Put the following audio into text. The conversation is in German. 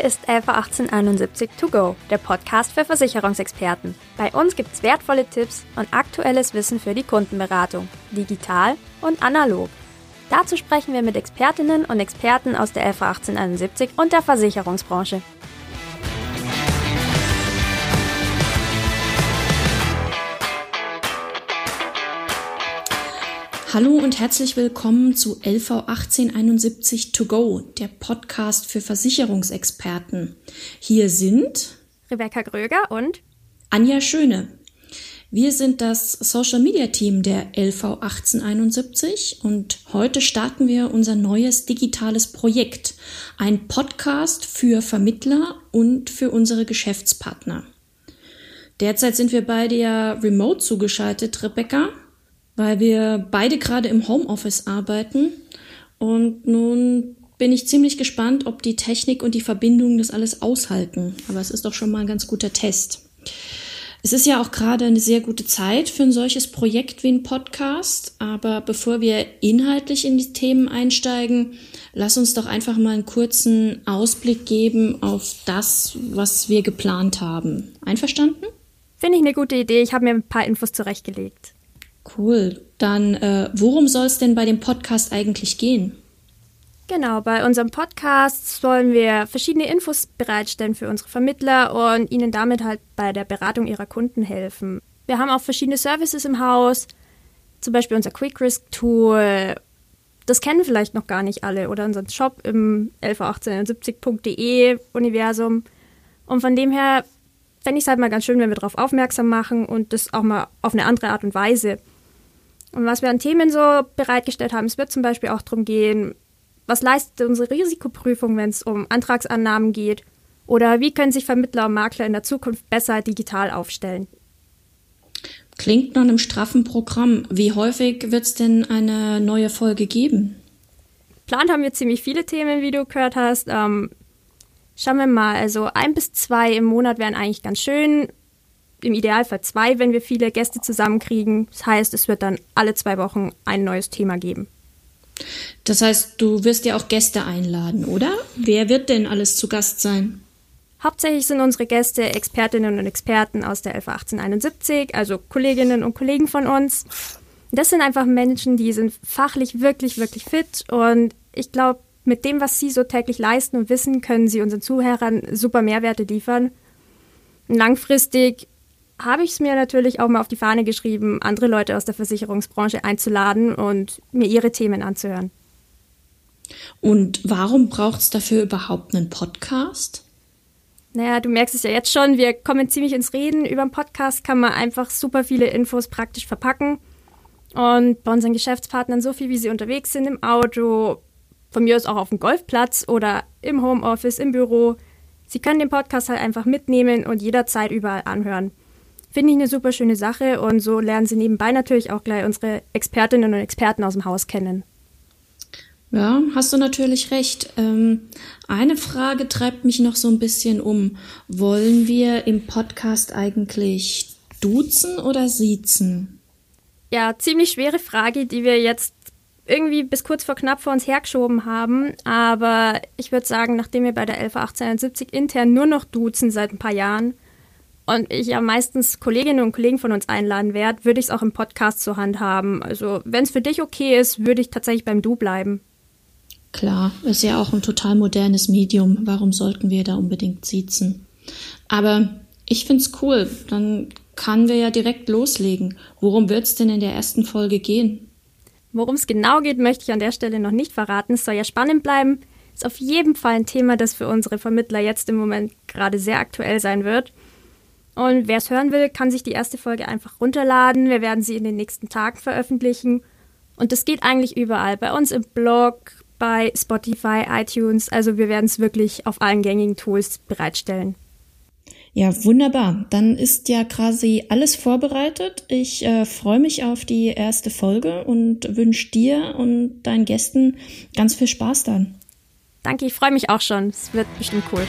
Hier ist LV 1871 To Go, der Podcast für Versicherungsexperten. Bei uns gibt es wertvolle Tipps und aktuelles Wissen für die Kundenberatung, digital und analog. Dazu sprechen wir mit Expertinnen und Experten aus der LV 1871 und der Versicherungsbranche. Hallo und herzlich willkommen zu LV 1871 To Go, der Podcast für Versicherungsexperten. Hier sind Rebecca Gröger und Anja Schöne. Wir sind das Social Media Team der LV 1871 und heute starten wir unser neues digitales Projekt, ein Podcast für Vermittler und für unsere Geschäftspartner. Derzeit sind wir beide ja remote zugeschaltet, Rebecca weil wir beide gerade im Homeoffice arbeiten. Und nun bin ich ziemlich gespannt, ob die Technik und die Verbindung das alles aushalten. Aber es ist doch schon mal ein ganz guter Test. Es ist ja auch gerade eine sehr gute Zeit für ein solches Projekt wie ein Podcast. Aber bevor wir inhaltlich in die Themen einsteigen, lass uns doch einfach mal einen kurzen Ausblick geben auf das, was wir geplant haben. Einverstanden? Finde ich eine gute Idee. Ich habe mir ein paar Infos zurechtgelegt. Cool. Dann, äh, worum soll es denn bei dem Podcast eigentlich gehen? Genau, bei unserem Podcast wollen wir verschiedene Infos bereitstellen für unsere Vermittler und ihnen damit halt bei der Beratung ihrer Kunden helfen. Wir haben auch verschiedene Services im Haus, zum Beispiel unser Quick Risk Tool. Das kennen vielleicht noch gar nicht alle oder unseren Shop im 111870.de Universum. Und von dem her fände ich es halt mal ganz schön, wenn wir darauf aufmerksam machen und das auch mal auf eine andere Art und Weise. Und was wir an Themen so bereitgestellt haben, es wird zum Beispiel auch darum gehen, was leistet unsere Risikoprüfung, wenn es um Antragsannahmen geht? Oder wie können sich Vermittler und Makler in der Zukunft besser digital aufstellen? Klingt nach einem straffen Programm. Wie häufig wird es denn eine neue Folge geben? Plant haben wir ziemlich viele Themen, wie du gehört hast. Ähm, schauen wir mal, also ein bis zwei im Monat wären eigentlich ganz schön im Idealfall zwei, wenn wir viele Gäste zusammenkriegen. Das heißt, es wird dann alle zwei Wochen ein neues Thema geben. Das heißt, du wirst ja auch Gäste einladen, oder? Wer wird denn alles zu Gast sein? Hauptsächlich sind unsere Gäste Expertinnen und Experten aus der LV 1871, also Kolleginnen und Kollegen von uns. Das sind einfach Menschen, die sind fachlich wirklich, wirklich fit und ich glaube, mit dem, was sie so täglich leisten und wissen, können sie unseren Zuhörern super Mehrwerte liefern. Langfristig habe ich es mir natürlich auch mal auf die Fahne geschrieben, andere Leute aus der Versicherungsbranche einzuladen und mir ihre Themen anzuhören. Und warum braucht es dafür überhaupt einen Podcast? Naja, du merkst es ja jetzt schon, wir kommen ziemlich ins Reden. Über einen Podcast kann man einfach super viele Infos praktisch verpacken. Und bei unseren Geschäftspartnern, so viel wie sie unterwegs sind, im Auto, von mir aus auch auf dem Golfplatz oder im Homeoffice, im Büro, sie können den Podcast halt einfach mitnehmen und jederzeit überall anhören. Finde ich eine super schöne Sache und so lernen sie nebenbei natürlich auch gleich unsere Expertinnen und Experten aus dem Haus kennen. Ja, hast du natürlich recht. Ähm, eine Frage treibt mich noch so ein bisschen um. Wollen wir im Podcast eigentlich duzen oder siezen? Ja, ziemlich schwere Frage, die wir jetzt irgendwie bis kurz vor knapp vor uns hergeschoben haben. Aber ich würde sagen, nachdem wir bei der 111870 intern nur noch duzen seit ein paar Jahren, und ich ja meistens Kolleginnen und Kollegen von uns einladen werde, würde ich es auch im Podcast zur Hand haben. Also wenn es für dich okay ist, würde ich tatsächlich beim Du bleiben. Klar, ist ja auch ein total modernes Medium. Warum sollten wir da unbedingt siezen? Aber ich finde es cool. Dann kann wir ja direkt loslegen. Worum wird es denn in der ersten Folge gehen? Worum es genau geht, möchte ich an der Stelle noch nicht verraten. Es soll ja spannend bleiben. Ist auf jeden Fall ein Thema, das für unsere Vermittler jetzt im Moment gerade sehr aktuell sein wird. Und wer es hören will, kann sich die erste Folge einfach runterladen. Wir werden sie in den nächsten Tagen veröffentlichen. Und das geht eigentlich überall. Bei uns im Blog, bei Spotify, iTunes. Also wir werden es wirklich auf allen gängigen Tools bereitstellen. Ja, wunderbar. Dann ist ja quasi alles vorbereitet. Ich äh, freue mich auf die erste Folge und wünsche dir und deinen Gästen ganz viel Spaß dann. Danke, ich freue mich auch schon. Es wird bestimmt cool.